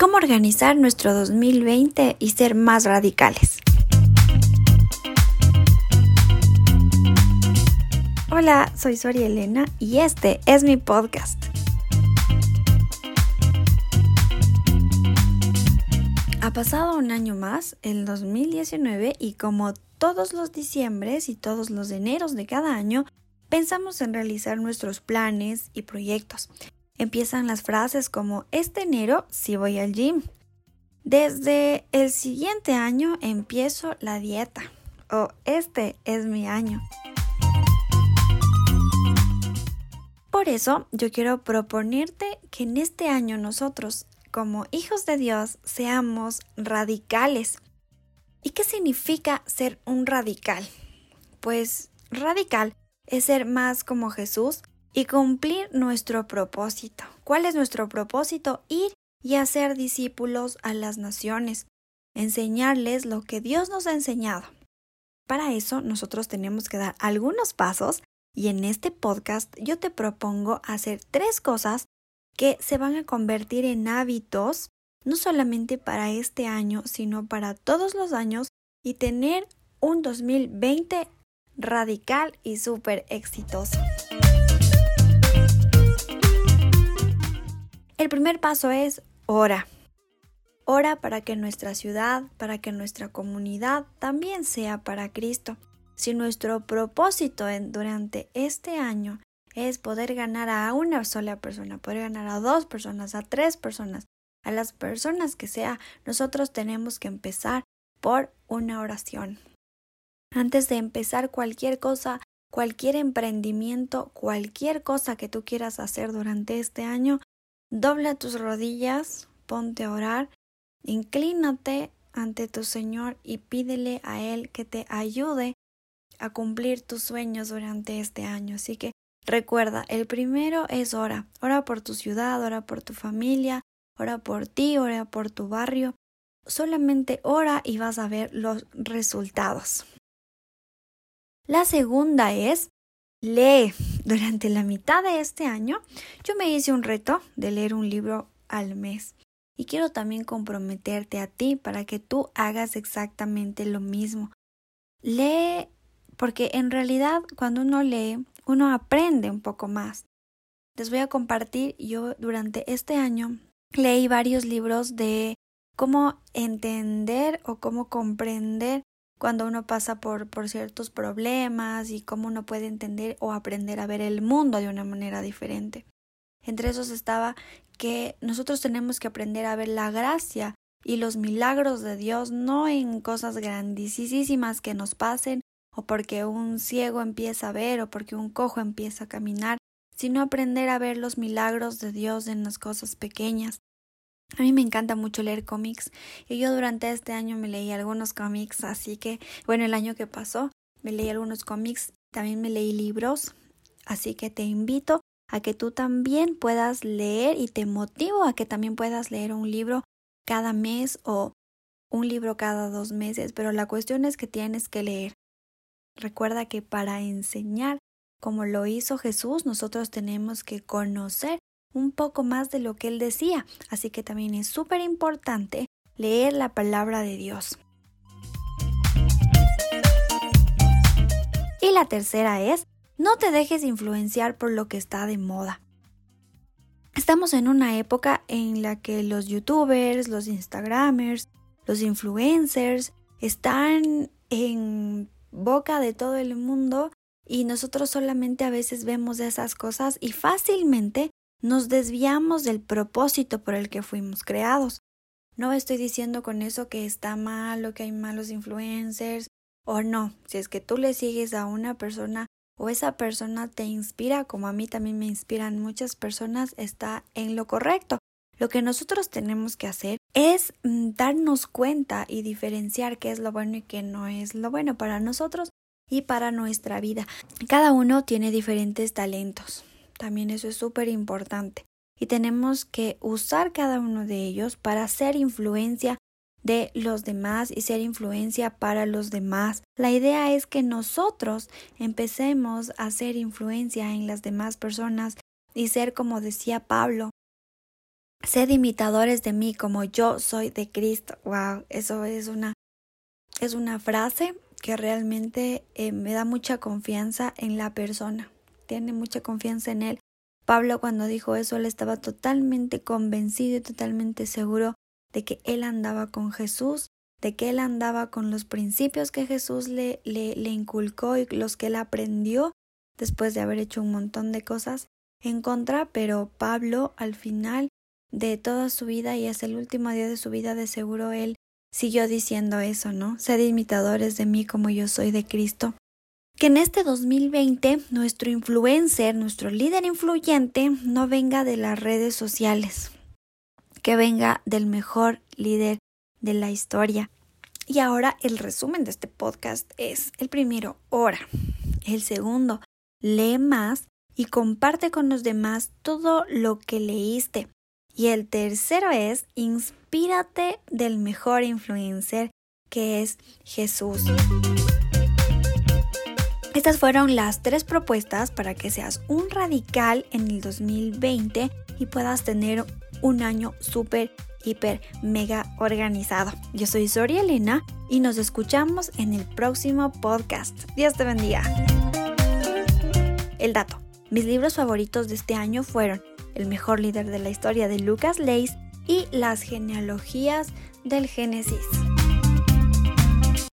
cómo organizar nuestro 2020 y ser más radicales. Hola, soy Soria Elena y este es mi podcast. Ha pasado un año más, el 2019, y como todos los diciembres y todos los eneros de cada año, pensamos en realizar nuestros planes y proyectos. Empiezan las frases como este enero sí voy al gym. Desde el siguiente año empiezo la dieta. O este es mi año. Por eso yo quiero proponerte que en este año nosotros, como hijos de Dios, seamos radicales. ¿Y qué significa ser un radical? Pues radical es ser más como Jesús y cumplir nuestro propósito. ¿Cuál es nuestro propósito? Ir y hacer discípulos a las naciones, enseñarles lo que Dios nos ha enseñado. Para eso nosotros tenemos que dar algunos pasos y en este podcast yo te propongo hacer tres cosas que se van a convertir en hábitos no solamente para este año, sino para todos los años y tener un 2020 radical y súper exitoso. El primer paso es ora. Ora para que nuestra ciudad, para que nuestra comunidad también sea para Cristo. Si nuestro propósito durante este año es poder ganar a una sola persona, poder ganar a dos personas, a tres personas, a las personas que sea, nosotros tenemos que empezar por una oración. Antes de empezar cualquier cosa, cualquier emprendimiento, cualquier cosa que tú quieras hacer durante este año, dobla tus rodillas, ponte a orar, inclínate ante tu Señor y pídele a Él que te ayude a cumplir tus sueños durante este año. Así que recuerda, el primero es ora. Ora por tu ciudad, ora por tu familia, ora por ti, ora por tu barrio. Solamente ora y vas a ver los resultados. La segunda es lee. Durante la mitad de este año yo me hice un reto de leer un libro al mes. Y quiero también comprometerte a ti para que tú hagas exactamente lo mismo. Lee porque en realidad cuando uno lee, uno aprende un poco más. Les voy a compartir, yo durante este año leí varios libros de cómo entender o cómo comprender cuando uno pasa por, por ciertos problemas y cómo uno puede entender o aprender a ver el mundo de una manera diferente. Entre esos estaba que nosotros tenemos que aprender a ver la gracia y los milagros de Dios no en cosas grandísimas que nos pasen o porque un ciego empieza a ver o porque un cojo empieza a caminar, sino aprender a ver los milagros de Dios en las cosas pequeñas, a mí me encanta mucho leer cómics y yo durante este año me leí algunos cómics, así que, bueno, el año que pasó me leí algunos cómics, también me leí libros, así que te invito a que tú también puedas leer y te motivo a que también puedas leer un libro cada mes o un libro cada dos meses, pero la cuestión es que tienes que leer. Recuerda que para enseñar como lo hizo Jesús, nosotros tenemos que conocer un poco más de lo que él decía, así que también es súper importante leer la palabra de Dios. Y la tercera es, no te dejes influenciar por lo que está de moda. Estamos en una época en la que los youtubers, los instagramers, los influencers están en boca de todo el mundo y nosotros solamente a veces vemos esas cosas y fácilmente nos desviamos del propósito por el que fuimos creados. No estoy diciendo con eso que está mal o que hay malos influencers o no. Si es que tú le sigues a una persona o esa persona te inspira, como a mí también me inspiran muchas personas, está en lo correcto. Lo que nosotros tenemos que hacer es mm, darnos cuenta y diferenciar qué es lo bueno y qué no es lo bueno para nosotros y para nuestra vida. Cada uno tiene diferentes talentos. También eso es súper importante. Y tenemos que usar cada uno de ellos para ser influencia de los demás y ser influencia para los demás. La idea es que nosotros empecemos a ser influencia en las demás personas y ser como decía Pablo, Sed imitadores de mí como yo soy de Cristo. Wow, eso es una es una frase que realmente eh, me da mucha confianza en la persona. Tiene mucha confianza en él. Pablo cuando dijo eso, él estaba totalmente convencido y totalmente seguro de que él andaba con Jesús, de que él andaba con los principios que Jesús le, le, inculcó y los que él aprendió después de haber hecho un montón de cosas en contra, pero Pablo al final de toda su vida y hasta el último día de su vida de seguro él siguió diciendo eso, ¿no? Sed imitadores de mí como yo soy de Cristo. Que en este 2020 nuestro influencer, nuestro líder influyente, no venga de las redes sociales, que venga del mejor líder de la historia. Y ahora el resumen de este podcast es el primero, ora. El segundo, lee más y comparte con los demás todo lo que leíste. Y el tercero es, inspírate del mejor influencer que es Jesús. Estas fueron las tres propuestas para que seas un radical en el 2020 y puedas tener un año súper, hiper, mega organizado. Yo soy Soria Elena y nos escuchamos en el próximo podcast. Dios te bendiga. El dato. Mis libros favoritos de este año fueron El mejor líder de la historia de Lucas Leis y Las genealogías del Génesis.